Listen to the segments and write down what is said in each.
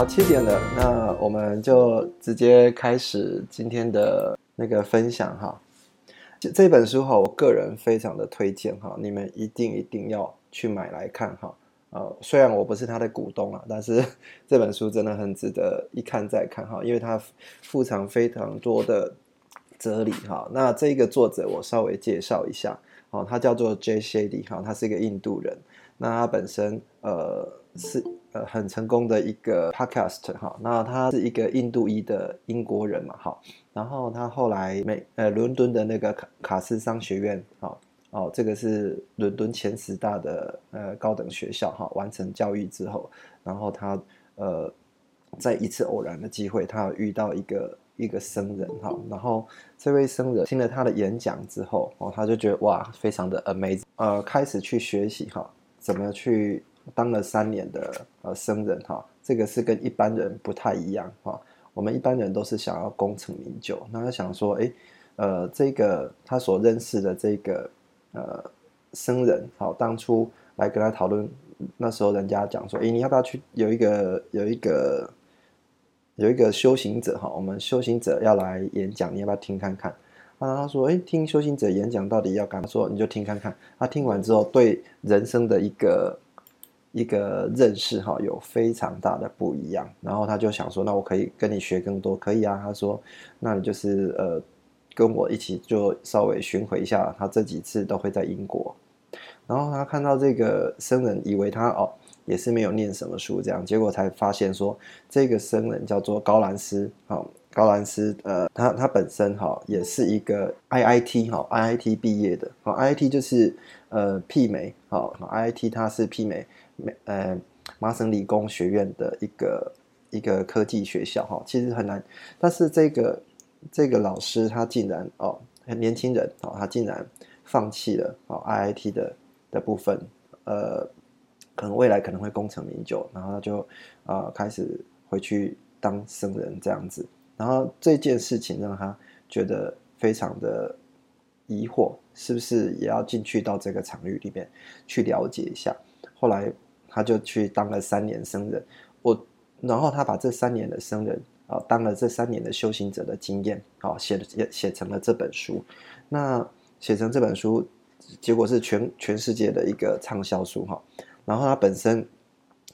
好，七点了，那我们就直接开始今天的那个分享哈。这这本书哈，我个人非常的推荐哈，你们一定一定要去买来看哈。呃，虽然我不是他的股东啊，但是 这本书真的很值得一看再看哈，因为它附藏非常多的哲理哈。那这个作者我稍微介绍一下，哦，他叫做 J. Shady 哈，他是一个印度人，那他本身呃是。呃，很成功的一个 podcast 哈，那他是一个印度裔的英国人嘛，哈，然后他后来美呃伦敦的那个卡卡斯商学院，哈。哦，这个是伦敦前十大的呃高等学校哈，完成教育之后，然后他呃在一次偶然的机会，他遇到一个一个僧人哈，然后这位僧人听了他的演讲之后，哦，他就觉得哇，非常的 amazing，呃，开始去学习哈，怎么去。当了三年的呃僧人哈，这个是跟一般人不太一样哈。我们一般人都是想要功成名就，那他想说，哎，呃，这个他所认识的这个呃僧人，好，当初来跟他讨论，那时候人家讲说，哎，你要不要去有一个有一个有一个修行者哈，我们修行者要来演讲，你要不要听看看？啊，他说，哎，听修行者演讲到底要干嘛？说你就听看看。他听完之后，对人生的一个。一个认识哈有非常大的不一样，然后他就想说，那我可以跟你学更多，可以啊。他说，那你就是呃跟我一起就稍微巡回一下。他这几次都会在英国，然后他看到这个僧人，以为他哦也是没有念什么书这样，结果才发现说这个僧人叫做高兰斯，好高兰斯，呃，他他本身哈也是一个 IIT 哈 IIT 毕业的，好 IIT 就是呃媲美，好 IIT 它是媲美。美呃，麻省理工学院的一个一个科技学校哈，其实很难，但是这个这个老师他竟然哦，很年轻人哦，他竟然放弃了哦 IIT 的的部分，呃，可能未来可能会功成名就，然后他就啊开始回去当僧人这样子，然后这件事情让他觉得非常的疑惑，是不是也要进去到这个场域里面去了解一下？后来。他就去当了三年僧人，我，然后他把这三年的僧人啊，当了这三年的修行者的经验，啊，写写写成了这本书。那写成这本书，结果是全全世界的一个畅销书哈。然后他本身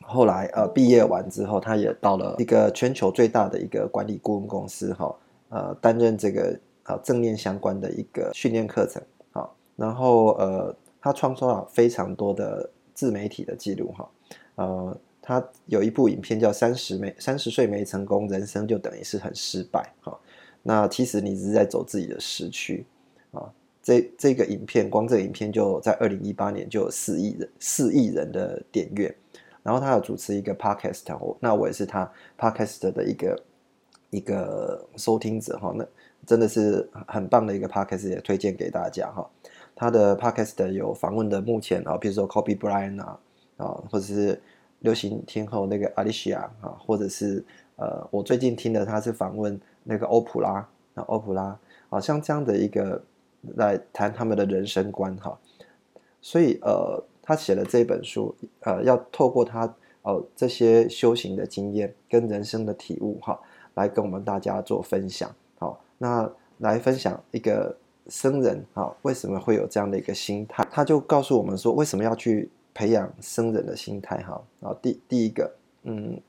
后来呃毕业完之后，他也到了一个全球最大的一个管理顾问公司哈，呃，担任这个啊正念相关的一个训练课程好，然后呃，他创造了非常多的。自媒体的记录哈，呃，他有一部影片叫《三十没三十岁没成功，人生就等于是很失败》哈。那其实你只是在走自己的时区啊。这这个影片，光这影片就在二零一八年就有四亿人四亿人的点阅。然后他有主持一个 podcast，那我也是他 podcast 的一个一个收听者哈。那真的是很棒的一个 podcast，也推荐给大家哈。他的 podcast 有访问的，目前啊，比如说 Kobe Bryant 啊，啊，或者是流行天后那个 Alicia 啊，或者是呃，我最近听的，他是访问那个欧普拉，啊，欧普拉，啊，像这样的一个来谈他们的人生观哈，所以呃，他写了这本书，呃，要透过他哦这些修行的经验跟人生的体悟哈，来跟我们大家做分享，好，那来分享一个。僧人啊，为什么会有这样的一个心态？他就告诉我们说，为什么要去培养僧人的心态？哈，啊，第第一个，嗯，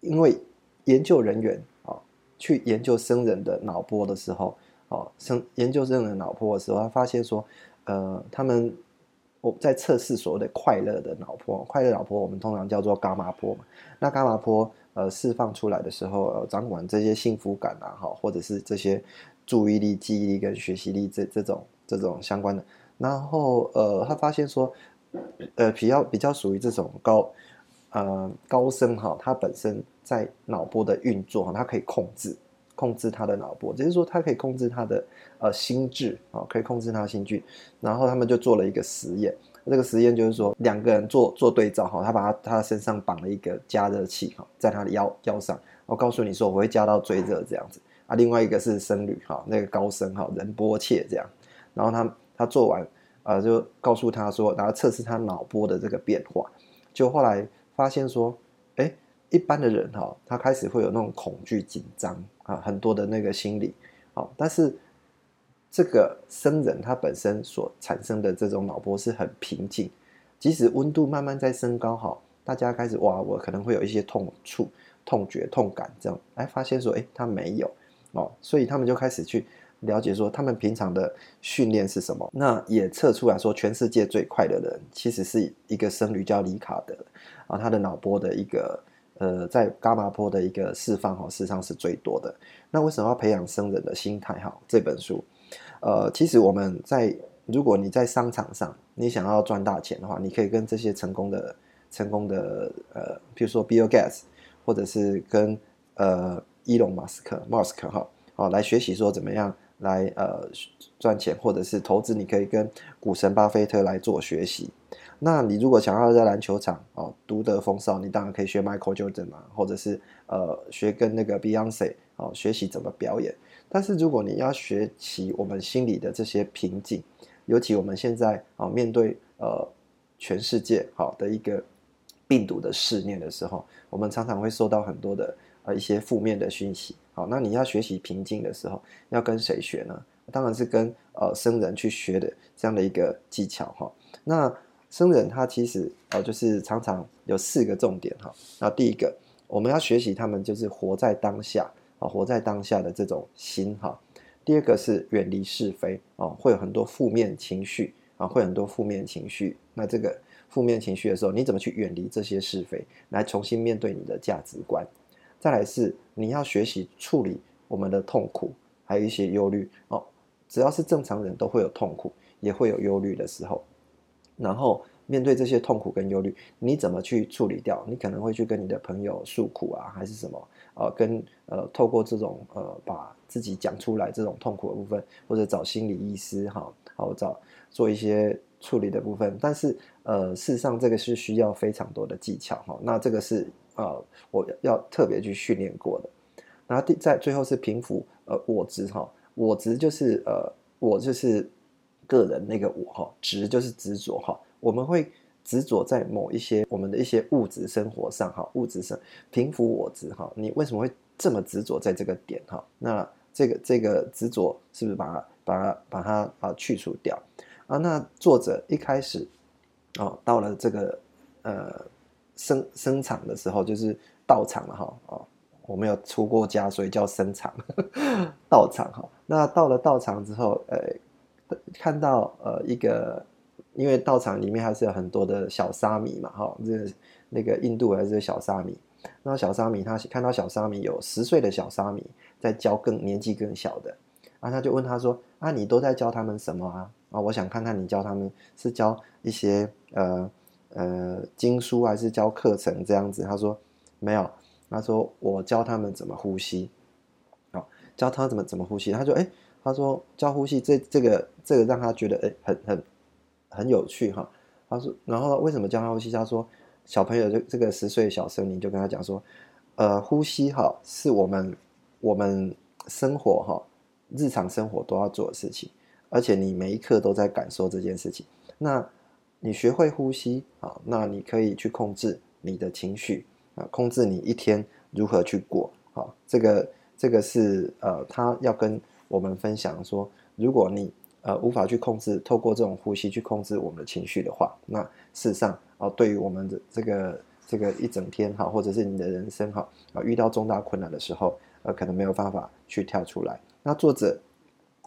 因为研究人员啊，去研究僧人的脑波的时候，哦，僧研究僧人脑波的时候，他发现说，呃，他们我在测试所谓的快乐的脑波，快乐脑波我们通常叫做伽马波嘛。那伽马波呃释放出来的时候，掌管这些幸福感啊，哈，或者是这些。注意力、记忆力跟学习力这这种这种相关的，然后呃，他发现说，呃比较比较属于这种高呃高深哈，他本身在脑波的运作哈，他可以控制控制他的脑波，只是说他可以控制他的呃心智啊，可以控制他的心智。然后他们就做了一个实验，这个实验就是说两个人做做对照哈，他把他他身上绑了一个加热器哈，在他的腰腰上，我告诉你说我会加到最热这样子。啊，另外一个是僧侣哈，那个高僧哈，仁波切这样，然后他他做完。啊，就告诉他说，然后测试他脑波的这个变化，就后来发现说，哎，一般的人哈，他开始会有那种恐惧、紧张啊，很多的那个心理，好，但是这个僧人他本身所产生的这种脑波是很平静，即使温度慢慢在升高，哈，大家开始哇，我可能会有一些痛处、痛觉、痛感这样，哎，发现说，哎，他没有。哦，所以他们就开始去。了解说他们平常的训练是什么？那也测出来说，全世界最快的人其实是一个僧侣叫里卡德啊，他的脑波的一个呃，在伽马波的一个释放哈，事实上是最多的。那为什么要培养僧人的心态？哈，这本书，呃，其实我们在如果你在商场上，你想要赚大钱的话，你可以跟这些成功的成功的呃，比如说 Bill Gates，或者是跟呃伊隆马斯克 Mask 哈，哦，来学习说怎么样。来呃赚钱，或者是投资，你可以跟股神巴菲特来做学习。那你如果想要在篮球场哦独得风骚，你当然可以学 Michael Jordan 嘛，或者是呃学跟那个 Beyonce 哦学习怎么表演。但是如果你要学习我们心里的这些瓶颈，尤其我们现在啊面对呃全世界好的一个病毒的试炼的时候，我们常常会受到很多的呃一些负面的讯息。好，那你要学习平静的时候，要跟谁学呢？当然是跟呃僧人去学的这样的一个技巧哈。那僧人他其实呃就是常常有四个重点哈。那第一个，我们要学习他们就是活在当下啊，活在当下的这种心哈。第二个是远离是非啊，会有很多负面情绪啊，会很多负面情绪。那这个负面情绪的时候，你怎么去远离这些是非，来重新面对你的价值观？再来是你要学习处理我们的痛苦，还有一些忧虑哦。只要是正常人都会有痛苦，也会有忧虑的时候。然后面对这些痛苦跟忧虑，你怎么去处理掉？你可能会去跟你的朋友诉苦啊，还是什么？呃，跟呃透过这种呃把自己讲出来这种痛苦的部分，或者找心理医师哈，好找做一些处理的部分。但是呃，事实上这个是需要非常多的技巧哈。那这个是。啊，我要特别去训练过的。然后第在最后是平复呃我执哈，我执就是呃我就是个人那个我哈，执就是执着哈。我们会执着在某一些我们的一些物质生活上哈，物质上平复我执哈。你为什么会这么执着在这个点哈？那这个这个执着是不是把它把它把它啊去除掉啊？那作者一开始哦到了这个呃。生生产的时候就是到场了哈哦，我没有出过家，所以叫生产 到场哈。那到了到场之后，呃，看到呃一个，因为道场里面还是有很多的小沙弥嘛哈，这那个印度还是小沙弥。那小沙弥他看到小沙弥有十岁的小沙弥在教更年纪更小的，啊，他就问他说啊，你都在教他们什么啊？啊，我想看看你教他们是教一些呃。呃，经书还是教课程这样子？他说没有，他说我教他们怎么呼吸，好，教他怎么怎么呼吸。他说，哎，他说教呼吸，这这个这个让他觉得哎很很很有趣哈。他说，然后为什么教他呼吸？他说小朋友这这个十岁小生，你就跟他讲说，呃，呼吸哈是我们我们生活哈日常生活都要做的事情，而且你每一刻都在感受这件事情。那你学会呼吸啊，那你可以去控制你的情绪啊，控制你一天如何去过啊。这个这个是呃，他要跟我们分享说，如果你呃无法去控制，透过这种呼吸去控制我们的情绪的话，那事实上啊，对于我们的这个这个一整天哈，或者是你的人生哈啊，遇到重大困难的时候，呃，可能没有办法去跳出来。那作者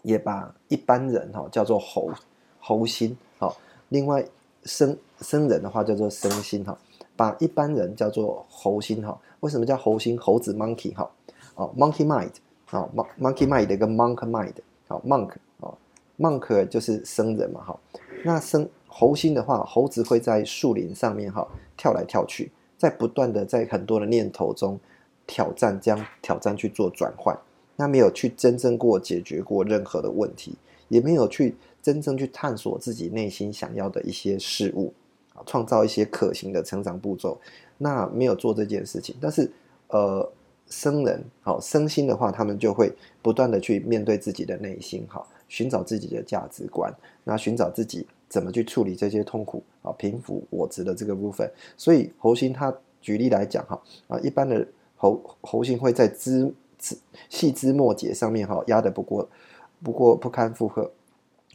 也把一般人哈叫做猴猴心好，另外。生生人的话叫做生心哈，把一般人叫做猴心哈。为什么叫猴心？猴子 monkey 哈，哦 monkey mind 啊 monkey mind 跟 monk mind 好 monk 啊 monk 就是生人嘛哈。那生猴心的话，猴子会在树林上面哈跳来跳去，在不断的在很多的念头中挑战，将挑战去做转换。那没有去真正过解决过任何的问题，也没有去真正去探索自己内心想要的一些事物啊，创造一些可行的成长步骤。那没有做这件事情，但是呃，生人好生心的话，他们就会不断的去面对自己的内心，哈寻找自己的价值观，那寻找自己怎么去处理这些痛苦啊，平复我执的这个部分。所以猴心他举例来讲哈啊，一般的猴猴心会在枝。细枝末节上面哈压的不过不过不堪负荷，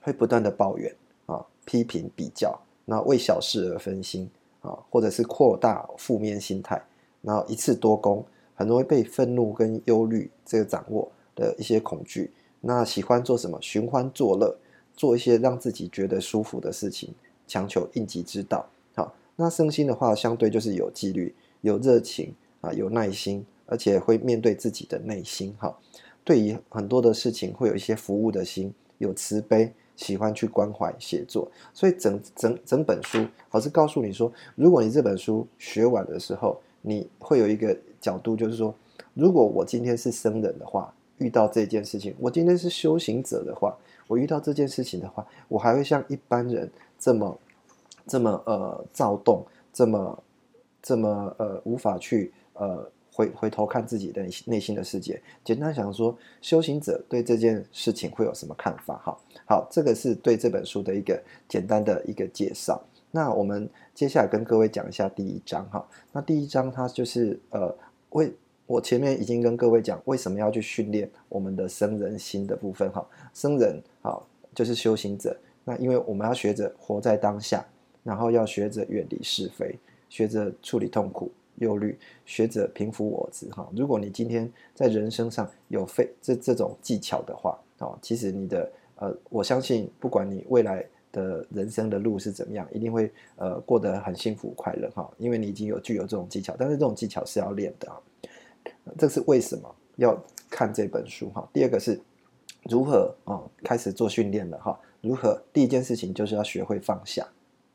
会不断的抱怨啊批评比较，那为小事而分心啊，或者是扩大负面心态，然后一次多功，很容易被愤怒跟忧虑这个掌握的一些恐惧。那喜欢做什么寻欢作乐，做一些让自己觉得舒服的事情，强求应急之道。好，那身心的话，相对就是有纪律、有热情啊，有耐心。而且会面对自己的内心，哈，对于很多的事情会有一些服务的心，有慈悲，喜欢去关怀写作，所以整整整本书，老师告诉你说，如果你这本书学完的时候，你会有一个角度，就是说，如果我今天是僧人的话，遇到这件事情，我今天是修行者的话，我遇到这件事情的话，我还会像一般人这么这么呃躁动，这么这么呃无法去呃。回回头看自己的内心的世界，简单想说，修行者对这件事情会有什么看法？哈，好，这个是对这本书的一个简单的一个介绍。那我们接下来跟各位讲一下第一章，哈。那第一章它就是呃，为我前面已经跟各位讲，为什么要去训练我们的生人心的部分，哈。生人好就是修行者，那因为我们要学着活在当下，然后要学着远离是非，学着处理痛苦。忧虑，学者平复我执哈。如果你今天在人生上有非这这种技巧的话，哦，其实你的呃，我相信不管你未来的人生的路是怎么样，一定会呃过得很幸福快乐哈。因为你已经有具有这种技巧，但是这种技巧是要练的啊。这是为什么要看这本书哈？第二个是如何啊开始做训练的哈？如何第一件事情就是要学会放下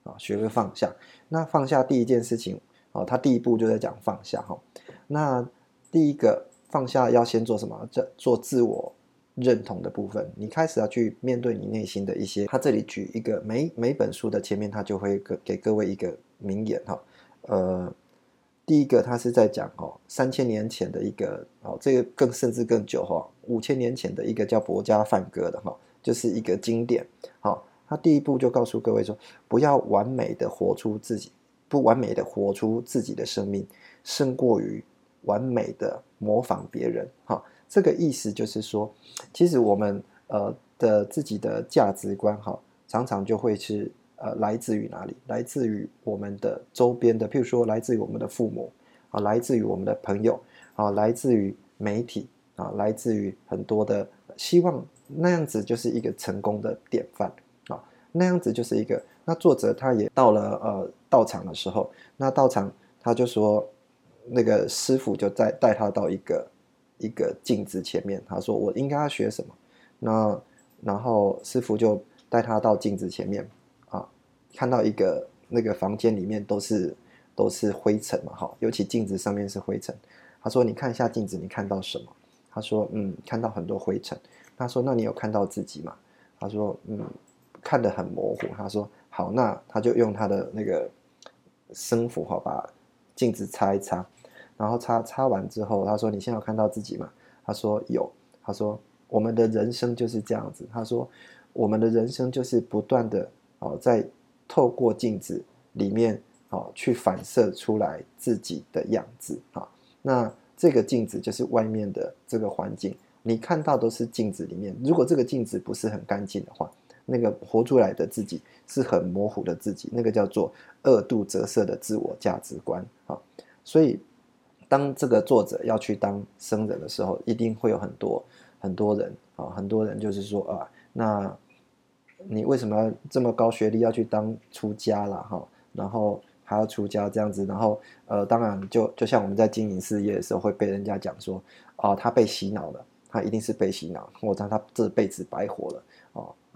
啊，学会放下。那放下第一件事情。哦，他第一步就在讲放下哈。那第一个放下要先做什么？这做自我认同的部分。你开始要去面对你内心的一些。他这里举一个每每本书的前面，他就会给给各位一个名言哈。呃，第一个他是在讲哦，三千年前的一个哦，这个更甚至更久哈，五千年前的一个叫博家梵歌的哈，就是一个经典。好，他第一步就告诉各位说，不要完美的活出自己。不完美的活出自己的生命，胜过于完美的模仿别人。哈，这个意思就是说，其实我们呃的自己的价值观，哈，常常就会是呃来自于哪里？来自于我们的周边的，譬如说来自于我们的父母啊，来自于我们的朋友啊，来自于媒体啊，来自于很多的希望那样子就是一个成功的典范啊，那样子就是一个。那作者他也到了呃道场的时候，那道场他就说，那个师傅就带带他到一个一个镜子前面，他说我应该要学什么？那然后师傅就带他到镜子前面啊，看到一个那个房间里面都是都是灰尘嘛，哈，尤其镜子上面是灰尘。他说你看一下镜子，你看到什么？他说嗯，看到很多灰尘。他说那你有看到自己吗？他说嗯，看得很模糊。他说。好，那他就用他的那个生符哈，把镜子擦一擦，然后擦擦完之后，他说：“你现在有看到自己吗？”他说：“有。”他说：“我们的人生就是这样子。”他说：“我们的人生就是不断的哦，在透过镜子里面哦，去反射出来自己的样子啊。那这个镜子就是外面的这个环境，你看到都是镜子里面。如果这个镜子不是很干净的话。”那个活出来的自己是很模糊的自己，那个叫做二度折射的自我价值观啊。所以，当这个作者要去当僧人的时候，一定会有很多很多人啊，很多人就是说啊，那你为什么要这么高学历要去当出家了哈？然后还要出家这样子，然后呃，当然就就像我们在经营事业的时候会被人家讲说啊，他被洗脑了，他一定是被洗脑，或者他这辈子白活了。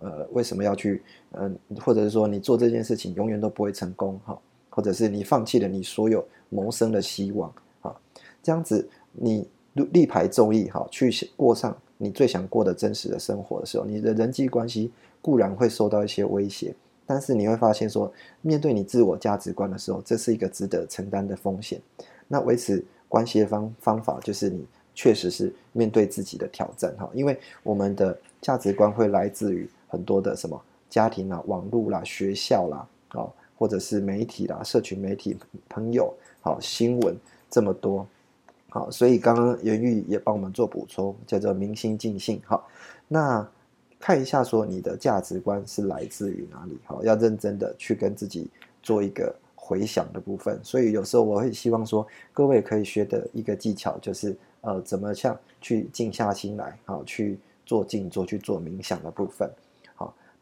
呃，为什么要去，嗯，或者是说你做这件事情永远都不会成功，哈，或者是你放弃了你所有谋生的希望，哈，这样子你力排众议，哈，去过上你最想过的真实的生活的时候，你的人际关系固然会受到一些威胁，但是你会发现说，面对你自我价值观的时候，这是一个值得承担的风险。那维持关系的方方法就是你。确实是面对自己的挑战哈，因为我们的价值观会来自于很多的什么家庭啦、网络啦、学校啦，啊，或者是媒体啦、社群媒体、朋友，好新闻这么多，好，所以刚刚袁玉也帮我们做补充，叫做明心尽性哈。那看一下说你的价值观是来自于哪里？哈，要认真的去跟自己做一个回想的部分。所以有时候我会希望说，各位可以学的一个技巧就是。呃，怎么像去静下心来，好去做静坐，去做冥想的部分，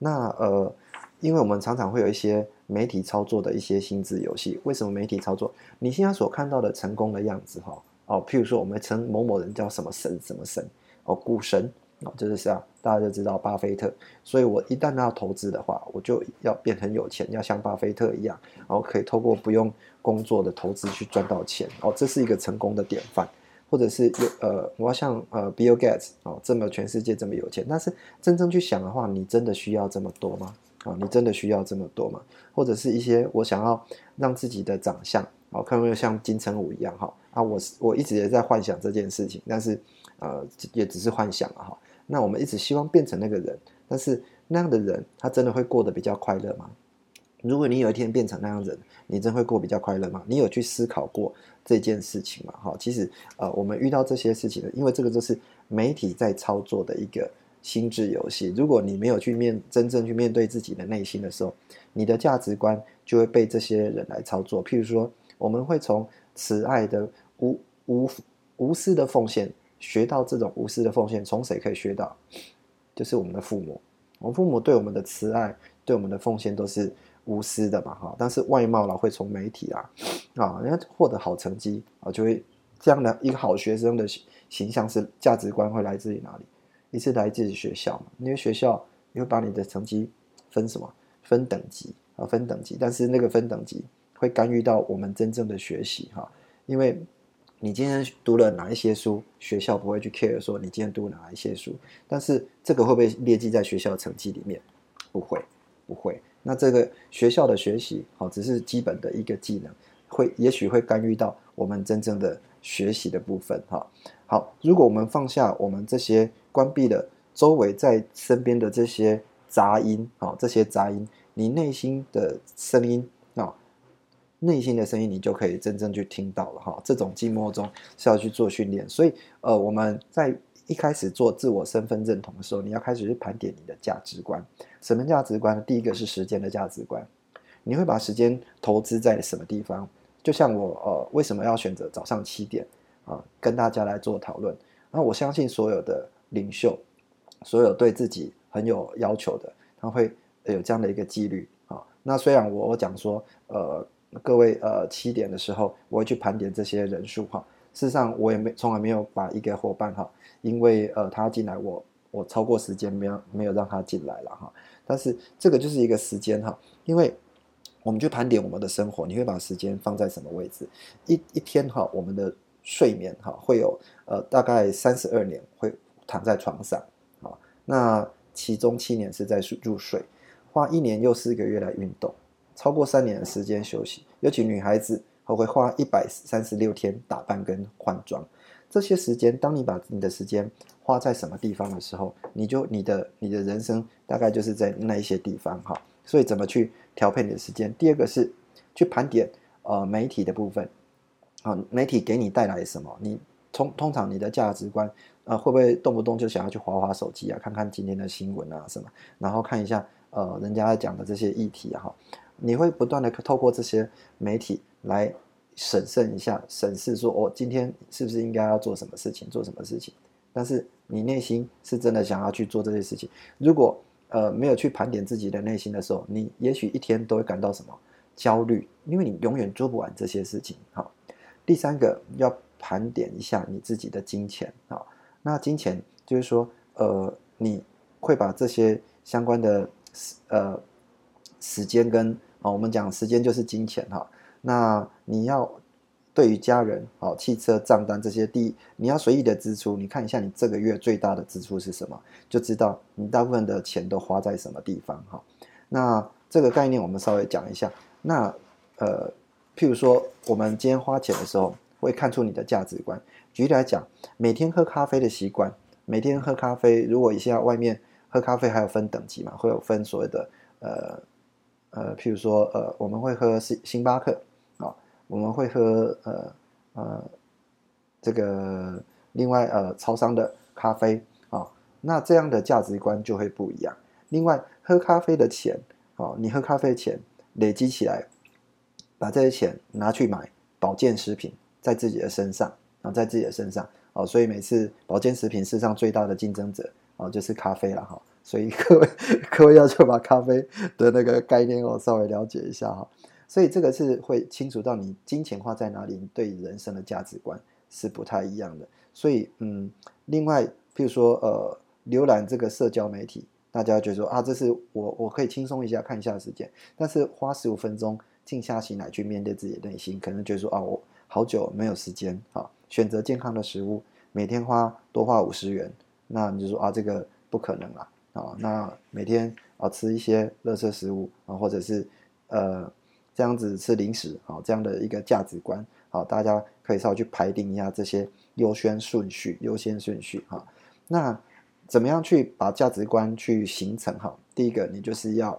那呃，因为我们常常会有一些媒体操作的一些心智游戏。为什么媒体操作？你现在所看到的成功的样子，哈，哦，譬如说我们称某某人叫什么神什么神，哦，股神，哦，就是这样，大家就知道巴菲特。所以我一旦要投资的话，我就要变很有钱，要像巴菲特一样，然后可以透过不用工作的投资去赚到钱，哦，这是一个成功的典范。或者是有呃，我要像呃，Bill Gates 哦，这么全世界这么有钱，但是真正去想的话，你真的需要这么多吗？啊，你真的需要这么多吗？或者是一些我想要让自己的长相哦，看有没有像金城武一样哈？啊，我是我一直也在幻想这件事情，但是呃，也只是幻想了哈。那我们一直希望变成那个人，但是那样的人，他真的会过得比较快乐吗？如果你有一天变成那样人，你真会过比较快乐吗？你有去思考过这件事情嘛？哈，其实呃，我们遇到这些事情呢，因为这个就是媒体在操作的一个心智游戏。如果你没有去面真正去面对自己的内心的时候，你的价值观就会被这些人来操作。譬如说，我们会从慈爱的无无无私的奉献学到这种无私的奉献，从谁可以学到？就是我们的父母，我们父母对我们的慈爱，对我们的奉献都是。无私的嘛哈，但是外貌啦会从媒体啊啊，人家获得好成绩啊，就会这样的一个好学生的形象是价值观会来自于哪里？一是来自于学校嘛，因为学校你会把你的成绩分什么？分等级啊，分等级，但是那个分等级会干预到我们真正的学习哈，因为你今天读了哪一些书，学校不会去 care 说你今天读哪一些书，但是这个会不会列记在学校成绩里面？不会，不会。那这个学校的学习，好，只是基本的一个技能，会也许会干预到我们真正的学习的部分，哈。好，如果我们放下我们这些关闭的周围在身边的这些杂音，好，这些杂音，你内心的声音啊，内心的声音，你就可以真正去听到了，哈。这种静默中是要去做训练，所以，呃，我们在。一开始做自我身份认同的时候，你要开始去盘点你的价值观。什么价值观？第一个是时间的价值观，你会把时间投资在什么地方？就像我呃，为什么要选择早上七点啊，跟大家来做讨论？那我相信所有的领袖，所有对自己很有要求的，他会有这样的一个纪律啊。那虽然我我讲说，呃，各位呃七点的时候，我会去盘点这些人数哈。事实上，我也没从来没有把一个伙伴哈，因为呃他进来，我我超过时间没有没有让他进来了哈。但是这个就是一个时间哈，因为我们去盘点我们的生活，你会把时间放在什么位置？一一天哈，我们的睡眠哈会有呃大概三十二年会躺在床上啊，那其中七年是在入睡，花一年又四个月来运动，超过三年的时间休息，尤其女孩子。我会花一百三十六天打扮跟换装，这些时间，当你把你的时间花在什么地方的时候，你就你的你的人生大概就是在那一些地方哈。所以怎么去调配你的时间？第二个是去盘点呃媒体的部分，啊，媒体给你带来什么？你通通常你的价值观呃会不会动不动就想要去划划手机啊，看看今天的新闻啊什么，然后看一下呃人家讲的这些议题哈。你会不断的透过这些媒体来审慎一下，审视说，我今天是不是应该要做什么事情，做什么事情？但是你内心是真的想要去做这些事情。如果呃没有去盘点自己的内心的时候，你也许一天都会感到什么焦虑，因为你永远做不完这些事情。好，第三个要盘点一下你自己的金钱。好，那金钱就是说，呃，你会把这些相关的时呃时间跟啊，我们讲时间就是金钱哈。那你要对于家人哦，汽车账单这些，第一你要随意的支出，你看一下你这个月最大的支出是什么，就知道你大部分的钱都花在什么地方哈。那这个概念我们稍微讲一下。那呃，譬如说我们今天花钱的时候，会看出你的价值观。举例来讲，每天喝咖啡的习惯，每天喝咖啡，如果一下外面喝咖啡还有分等级嘛，会有分所谓的呃呃，譬如说呃，我们会喝星星巴克，我们会喝呃呃这个另外呃超商的咖啡啊，那这样的价值观就会不一样。另外，喝咖啡的钱哦，你喝咖啡钱累积起来，把这些钱拿去买保健食品，在自己的身上。啊，在自己的身上哦，所以每次保健食品世上最大的竞争者哦，就是咖啡了哈。所以各位 各位要就把咖啡的那个概念哦稍微了解一下哈。所以这个是会清楚到你金钱花在哪里，对人生的价值观是不太一样的。所以嗯，另外譬如说呃，浏览这个社交媒体，大家觉得说啊，这是我我可以轻松一下看一下时间，但是花十五分钟静下心来去面对自己的内心，可能觉得说啊，我好久没有时间啊。选择健康的食物，每天花多花五十元，那你就说啊，这个不可能啊啊！那每天啊吃一些垃圾食物啊，或者是呃这样子吃零食啊，这样的一个价值观好，大家可以稍微去排定一下这些优先顺序，优先顺序哈。那怎么样去把价值观去形成哈？第一个，你就是要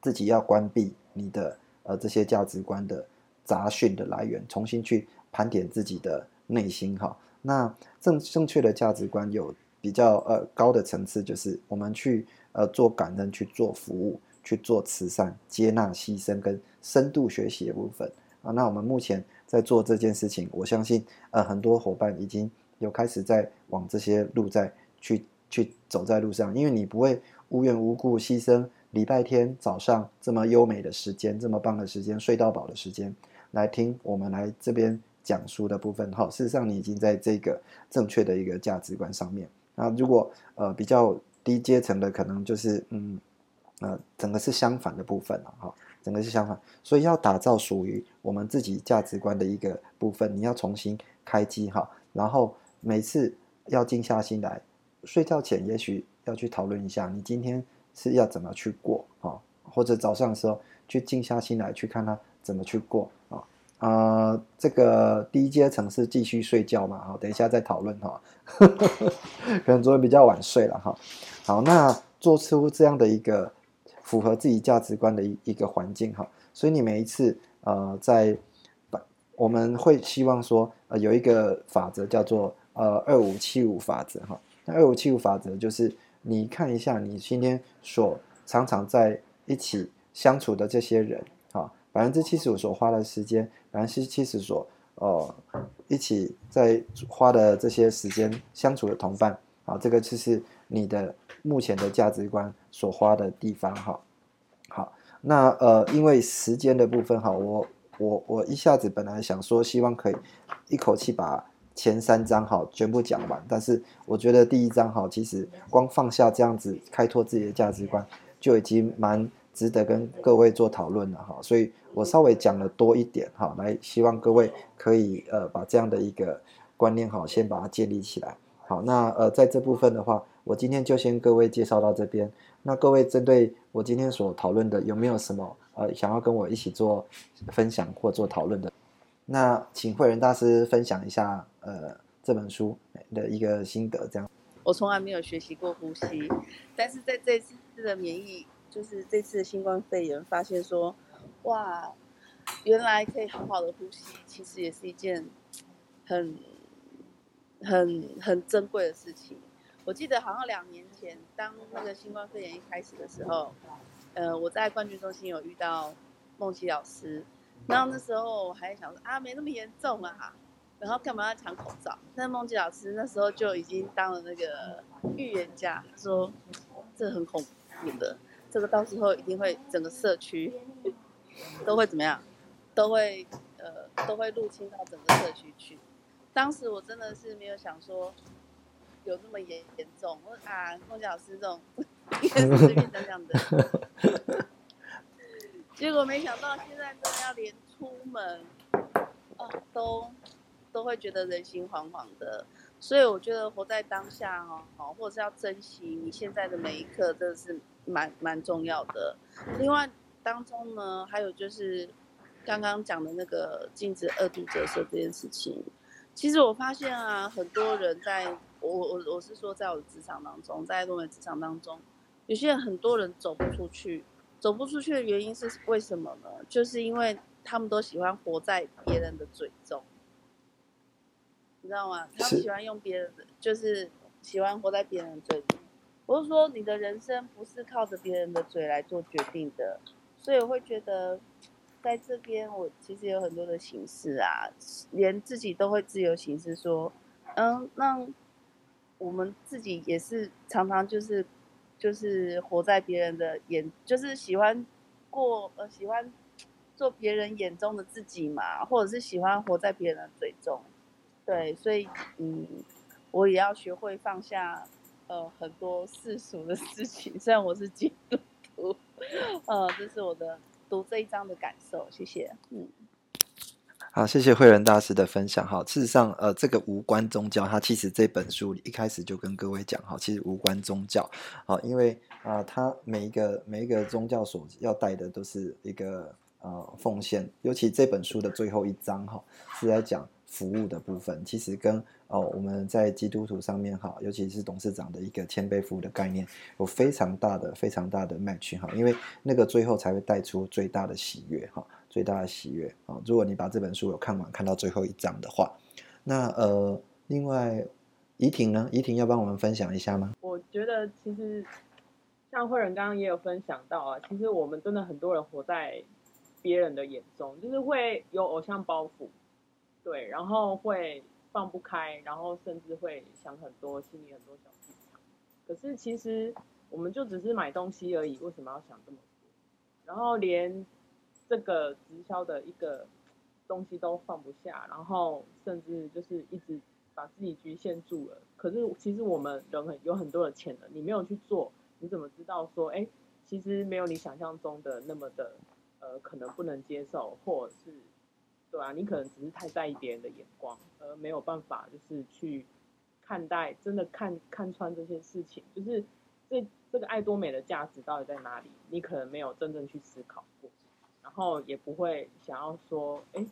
自己要关闭你的呃这些价值观的杂讯的来源，重新去盘点自己的。内心哈，那正正确的价值观有比较呃高的层次，就是我们去呃做感恩、去做服务、去做慈善、接纳、牺牲跟深度学习的部分啊。那我们目前在做这件事情，我相信呃很多伙伴已经有开始在往这些路在去去走在路上，因为你不会无缘无故牺牲礼拜天早上这么优美的时间、这么棒的时间、睡到饱的时间来听我们来这边。讲述的部分，哈，事实上你已经在这个正确的一个价值观上面。那如果呃比较低阶层的，可能就是嗯呃整个是相反的部分了，哈，整个是相反。所以要打造属于我们自己价值观的一个部分，你要重新开机哈。然后每次要静下心来，睡觉前也许要去讨论一下，你今天是要怎么去过啊？或者早上的时候去静下心来，去看他怎么去过啊？啊，这个低阶层是继续睡觉嘛？好，等一下再讨论哈。可能昨天比较晚睡了哈。好，那做出这样的一个符合自己价值观的一一个环境哈。所以你每一次呃，在我们会希望说呃有一个法则叫做呃二五七五法则哈。那二五七五法则就是你看一下你今天所常常在一起相处的这些人。百分之七十五所花的时间，百分之七十所呃一起在花的这些时间相处的同伴，啊，这个就是你的目前的价值观所花的地方哈。好，那呃，因为时间的部分哈，我我我一下子本来想说，希望可以一口气把前三章哈全部讲完，但是我觉得第一章哈，其实光放下这样子开拓自己的价值观，就已经蛮。值得跟各位做讨论了哈，所以我稍微讲了多一点哈，来希望各位可以呃把这样的一个观念哈，先把它建立起来。好，那呃在这部分的话，我今天就先各位介绍到这边。那各位针对我今天所讨论的，有没有什么呃想要跟我一起做分享或做讨论的？那请慧仁大师分享一下呃这本书的一个心得，这样。我从来没有学习过呼吸，但是在这次的免疫。就是这次的新冠肺炎，发现说，哇，原来可以好好的呼吸，其实也是一件很、很、很珍贵的事情。我记得好像两年前，当那个新冠肺炎一开始的时候，呃，我在冠军中心有遇到梦琪老师，然后那时候我还想说啊，没那么严重啊，然后干嘛要抢口罩？但梦琪老师那时候就已经当了那个预言家，说这很恐怖的。这个到时候一定会整个社区都会怎么样？都会呃都会入侵到整个社区去。当时我真的是没有想说有这么严严重。我啊，空姐老师这种 应该是随便讲讲的。结果没想到现在真的要连出门，啊，都都会觉得人心惶惶的。所以我觉得活在当下哦，好，或者是要珍惜你现在的每一刻，真的是蛮蛮重要的。另外当中呢，还有就是刚刚讲的那个禁止二度折射这件事情，其实我发现啊，很多人在我我我是说在我的职场当中，在多美职场当中，有些人很多人走不出去。走不出去的原因是为什么呢？就是因为他们都喜欢活在别人的嘴中，你知道吗？他们喜欢用别人的，就是喜欢活在别人的嘴中。我是说，你的人生不是靠着别人的嘴来做决定的，所以我会觉得，在这边我其实有很多的形式啊，连自己都会自由形式说，嗯，那我们自己也是常常就是。就是活在别人的眼，就是喜欢过呃，喜欢做别人眼中的自己嘛，或者是喜欢活在别人的嘴中，对，所以嗯，我也要学会放下呃很多世俗的事情。虽然我是基督徒，呃，这是我的读这一章的感受。谢谢，嗯。好，谢谢慧仁大师的分享。哈，事实上，呃，这个无关宗教，它其实这本书一开始就跟各位讲，哈，其实无关宗教，好，因为啊，它每一个每一个宗教所要带的都是一个呃奉献，尤其这本书的最后一章，哈，是在讲服务的部分，其实跟哦我们在基督徒上面，哈，尤其是董事长的一个谦卑服务的概念，有非常大的非常大的 match，哈，因为那个最后才会带出最大的喜悦，哈。最大的喜悦啊！如果你把这本书有看完，看到最后一章的话，那呃，另外怡婷呢？怡婷要帮我们分享一下吗？我觉得其实像慧仁刚刚也有分享到啊，其实我们真的很多人活在别人的眼中，就是会有偶像包袱，对，然后会放不开，然后甚至会想很多，心里很多小剧场。可是其实我们就只是买东西而已，为什么要想这么多？然后连。这个直销的一个东西都放不下，然后甚至就是一直把自己局限住了。可是其实我们人很有很多的潜能，你没有去做，你怎么知道说，哎，其实没有你想象中的那么的，呃，可能不能接受，或者是，对啊，你可能只是太在意别人的眼光，而没有办法就是去看待，真的看看穿这些事情，就是这这个爱多美的价值到底在哪里？你可能没有真正去思考过。然后也不会想要说，哎，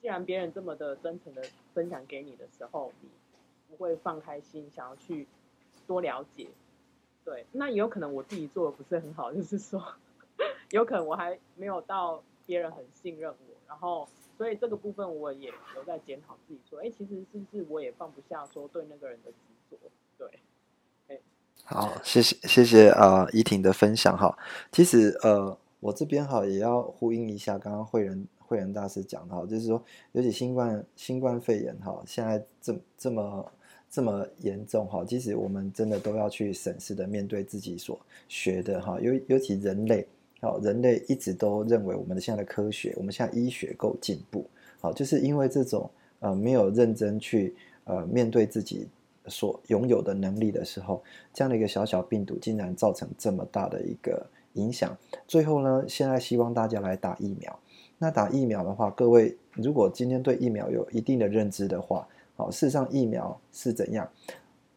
既然别人这么的真诚的分享给你的时候，你不会放开心，想要去多了解，对，那也有可能我自己做的不是很好，就是说，有可能我还没有到别人很信任我，然后所以这个部分我也有在检讨自己，说，哎，其实是不是我也放不下说对那个人的执着，对，哎，好，谢谢谢谢啊，怡婷的分享哈，其实呃。我这边哈也要呼应一下刚刚慧仁慧仁大师讲的哈，就是说，尤其新冠新冠肺炎哈，现在这这么这么严重哈，其实我们真的都要去审视的面对自己所学的哈，尤尤其人类好，人类一直都认为我们的现在的科学，我们现在医学够进步，好，就是因为这种呃没有认真去呃面对自己所拥有的能力的时候，这样的一个小小病毒竟然造成这么大的一个。影响最后呢？现在希望大家来打疫苗。那打疫苗的话，各位如果今天对疫苗有一定的认知的话，好，事实上疫苗是怎样？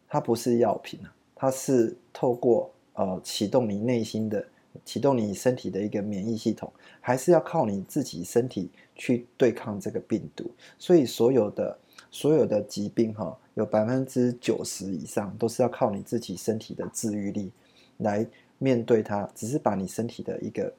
它不是药品啊，它是透过呃启动你内心的、启动你身体的一个免疫系统，还是要靠你自己身体去对抗这个病毒。所以所有的所有的疾病哈，有百分之九十以上都是要靠你自己身体的自愈力来。面对它，只是把你身体的一个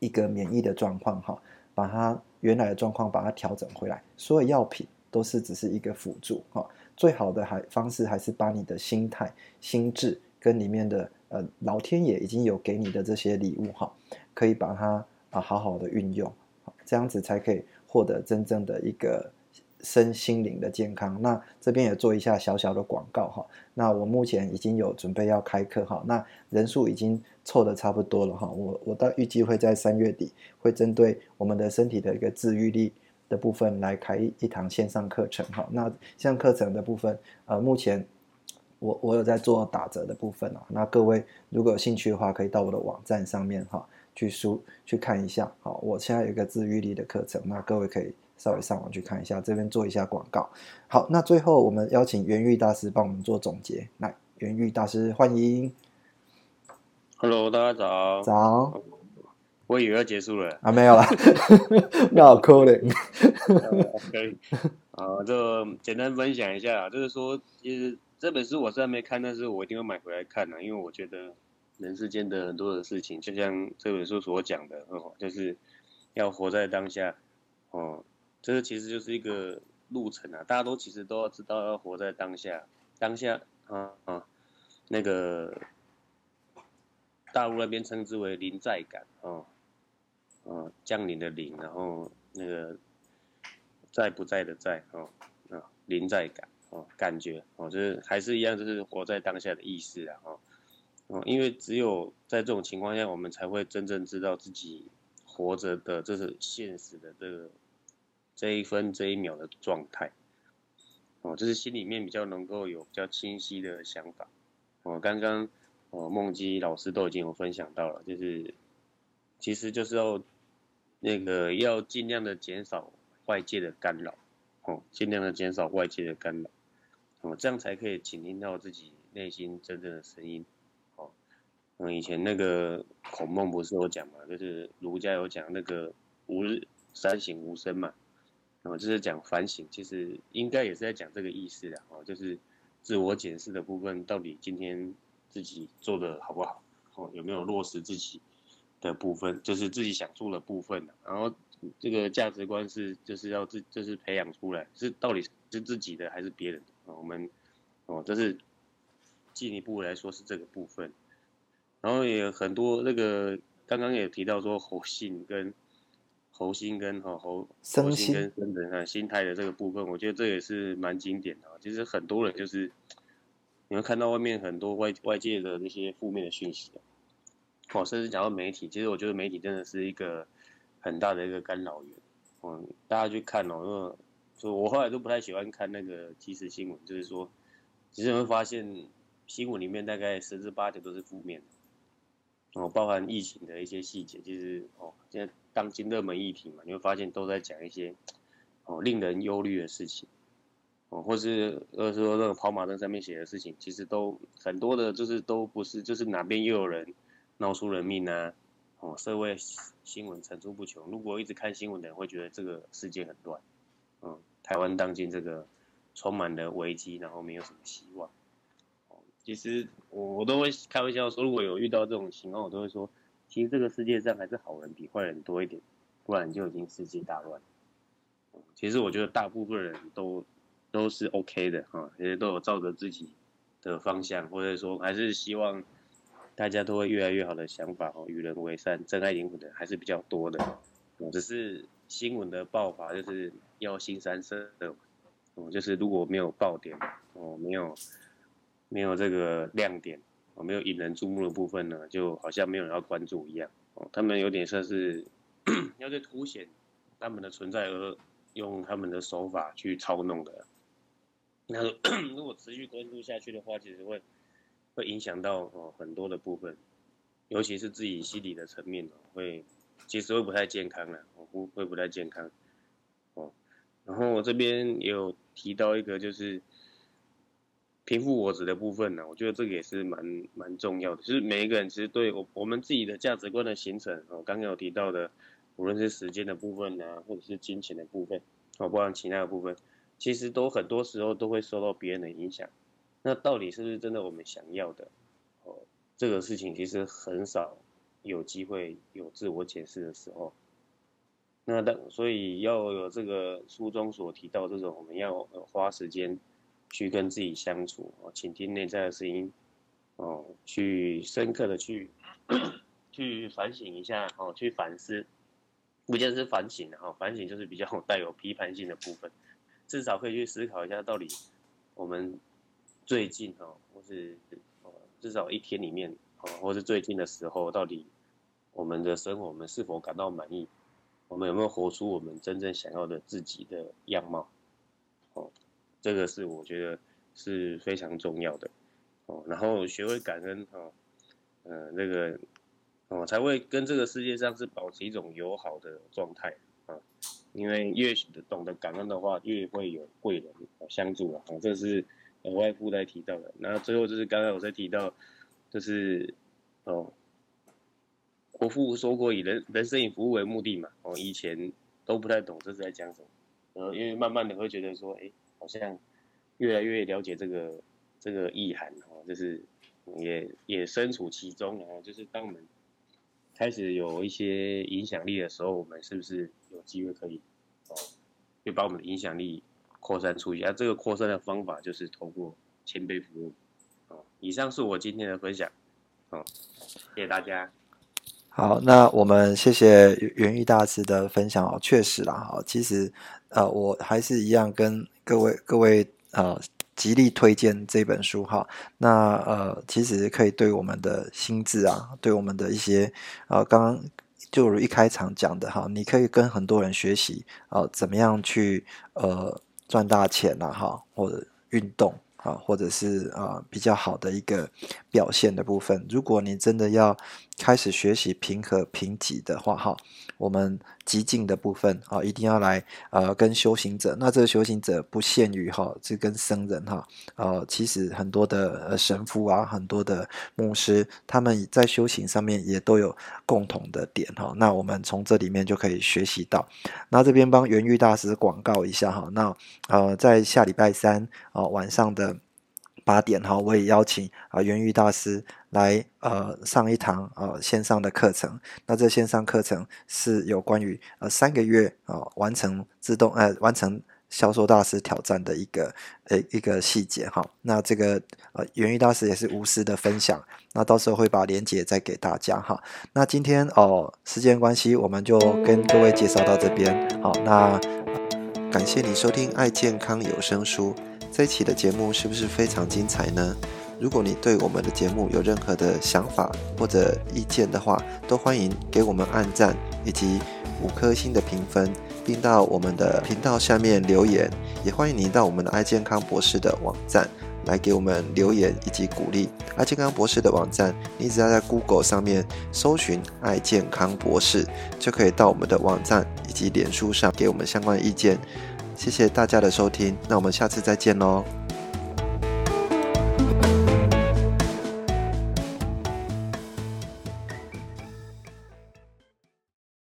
一个免疫的状况哈，把它原来的状况把它调整回来。所有药品都是只是一个辅助哈，最好的还方式还是把你的心态、心智跟里面的呃老天爷已经有给你的这些礼物哈，可以把它啊好好的运用，这样子才可以获得真正的一个。身心灵的健康，那这边也做一下小小的广告哈。那我目前已经有准备要开课哈，那人数已经凑的差不多了哈。我我到预计会在三月底会针对我们的身体的一个治愈力的部分来开一堂线上课程哈。那像课程的部分，呃，目前。我我有在做打折的部分啊，那各位如果有兴趣的话，可以到我的网站上面哈去书去看一下。好，我现在有一个自愈力的课程，那各位可以稍微上网去看一下，这边做一下广告。好，那最后我们邀请元玉大师帮我们做总结，来，元玉大师欢迎。Hello，大家早。早我以为要结束了。啊，没有啦，没有可能。可以。啊，就简单分享一下，就是说，其实这本书我虽然没看，但是我一定会买回来看的、因为我觉得人世间的很多的事情，就像这本书所讲的，哦，就是要活在当下。哦，这个其实就是一个路程啊，大家都其实都要知道要活在当下，当下啊啊，那个大陆那边称之为临在感哦。哦，降临的临，然后那个在不在的在哦，啊，临在感哦，感觉哦，就是还是一样，就是活在当下的意思啊哦，哦，因为只有在这种情况下，我们才会真正知道自己活着的这是现实的这个这一分这一秒的状态，哦，就是心里面比较能够有比较清晰的想法，哦，刚刚哦梦基老师都已经有分享到了，就是其实就是要。那个要尽量的减少外界的干扰，哦，尽量的减少外界的干扰，哦，这样才可以倾听到自己内心真正的声音，哦，嗯，以前那个孔孟不是有讲嘛，就是儒家有讲那个吾日三省吾身嘛，哦，就是讲反省，其实应该也是在讲这个意思的，哦，就是自我检视的部分，到底今天自己做的好不好，哦，有没有落实自己。的部分就是自己想做的部分，然后这个价值观是就是要自就是培养出来，是到底是自己的还是别人的？我们哦，这是进一步来说是这个部分，然后也很多那个刚刚也提到说猴性跟猴心跟哈猴猴心跟生人啊心态的这个部分，我觉得这也是蛮经典的。其实很多人就是你会看到外面很多外外界的那些负面的讯息。哦，甚至讲到媒体，其实我觉得媒体真的是一个很大的一个干扰源。嗯，大家去看哦，因为就我后来都不太喜欢看那个即时新闻，就是说，其实你会发现新闻里面大概十之八九都是负面的。哦，包含疫情的一些细节，就是哦，现在当今热门议题嘛，你会发现都在讲一些哦令人忧虑的事情。哦，或是或者说那个跑马灯上面写的事情，其实都很多的，就是都不是，就是哪边又有人。闹出人命啊！哦，社会新闻层出不穷。如果一直看新闻的人会觉得这个世界很乱，嗯，台湾当今这个充满了危机，然后没有什么希望。其实我我都会开玩笑说，如果有遇到这种情况，我都会说，其实这个世界上还是好人比坏人多一点，不然就已经世界大乱。其实我觉得大部分人都都是 OK 的哈，其实都有照着自己的方向，或者说还是希望。大家都会越来越好的想法哦，与人为善、真爱灵魂的还是比较多的，只是新闻的爆发就是要新三色的，哦，就是如果没有爆点哦，没有没有这个亮点哦，没有引人注目的部分呢，就好像没有人要关注一样哦，他们有点像是 要去凸显他们的存在而用他们的手法去操弄的，那 如果持续关注下去的话，其实会。会影响到哦很多的部分，尤其是自己心理的层面哦，会其实会不太健康了，会会不太健康哦。然后我这边也有提到一个就是贫富我子的部分呢，我觉得这个也是蛮蛮重要的，就是每一个人其实对我我们自己的价值观的形成哦，刚刚有提到的，无论是时间的部分啊，或者是金钱的部分哦，包含其他的部分，其实都很多时候都会受到别人的影响。那到底是不是真的我们想要的？哦，这个事情其实很少有机会有自我解释的时候。那当所以要有这个书中所提到这种，我们要花时间去跟自己相处，哦，倾听内在的声音，哦，去深刻的去 去反省一下，哦，去反思，不见是反省的哈，反省就是比较 带有批判性的部分，至少可以去思考一下，到底我们。最近哦，或是呃，至少一天里面哦，或是最近的时候，到底我们的生活，我们是否感到满意？我们有没有活出我们真正想要的自己的样貌？哦，这个是我觉得是非常重要的。哦，然后学会感恩哦，呃，那个哦，才会跟这个世界上是保持一种友好的状态啊。因为越懂得感恩的话，越会有贵人相助啊。这是额外附带提到的。那最后就是刚刚我在提到，就是哦，国父说过以人人生以服务为目的嘛。哦，以前都不太懂这是在讲什么，呃，因为慢慢的会觉得说，哎，好像越来越了解这个这个意涵哦，就是也也身处其中啊。就是当我们开始有一些影响力的时候，我们是不是有机会可以哦，就把我们的影响力扩散出去？啊，这个扩散的方法就是通过谦卑服务。哦，以上是我今天的分享。哦，谢谢大家。好，那我们谢谢元玉大师的分享哦。确实啦，哈，其实呃，我还是一样跟各位各位呃。极力推荐这本书哈，那呃，其实可以对我们的心智啊，对我们的一些呃，刚刚就如一开场讲的哈，你可以跟很多人学习啊，怎么样去呃赚大钱了哈，或者运动。啊，或者是啊比较好的一个表现的部分。如果你真的要开始学习平和平级的话，哈，我们极静的部分啊，一定要来呃跟修行者。那这个修行者不限于哈，这跟僧人哈，呃，其实很多的神父啊，很多的牧师，他们在修行上面也都有共同的点哈。那我们从这里面就可以学习到。那这边帮元玉大师广告一下哈。那呃，在下礼拜三啊晚上的。八点哈，我也邀请啊元玉大师来呃上一堂呃线上的课程。那这线上课程是有关于呃三个月啊完成自动呃完成销售大师挑战的一个呃一个细节哈。那这个呃元玉大师也是无私的分享。那到时候会把链接再给大家哈。那今天哦时间关系，我们就跟各位介绍到这边。好，那感谢你收听爱健康有声书。这一期的节目是不是非常精彩呢？如果你对我们的节目有任何的想法或者意见的话，都欢迎给我们按赞以及五颗星的评分，并到我们的频道下面留言。也欢迎您到我们的爱健康博士的网站来给我们留言以及鼓励。爱健康博士的网站，你只要在 Google 上面搜寻“爱健康博士”，就可以到我们的网站以及脸书上给我们相关意见。谢谢大家的收听，那我们下次再见喽。